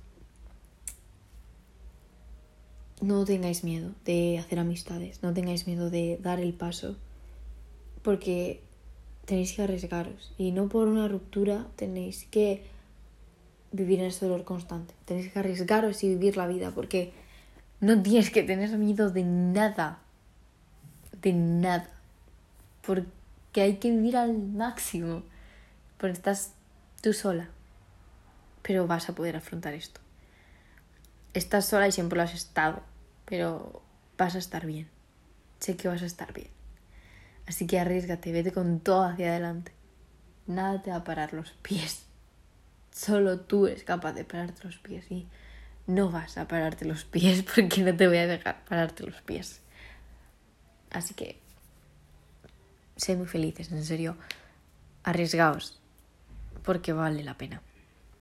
no tengáis miedo de hacer amistades, no tengáis miedo de dar el paso, porque tenéis que arriesgaros. Y no por una ruptura tenéis que vivir en ese dolor constante. Tenéis que arriesgaros y vivir la vida, porque no tienes que tener miedo de nada de nada. Porque hay que vivir al máximo. Porque estás tú sola, pero vas a poder afrontar esto. Estás sola y siempre lo has estado, pero vas a estar bien. Sé que vas a estar bien. Así que arriesgate, vete con todo hacia adelante. Nada te va a parar los pies. Solo tú eres capaz de pararte los pies y no vas a pararte los pies porque no te voy a dejar pararte los pies. Así que, sé muy felices, en serio, arriesgaos porque vale la pena.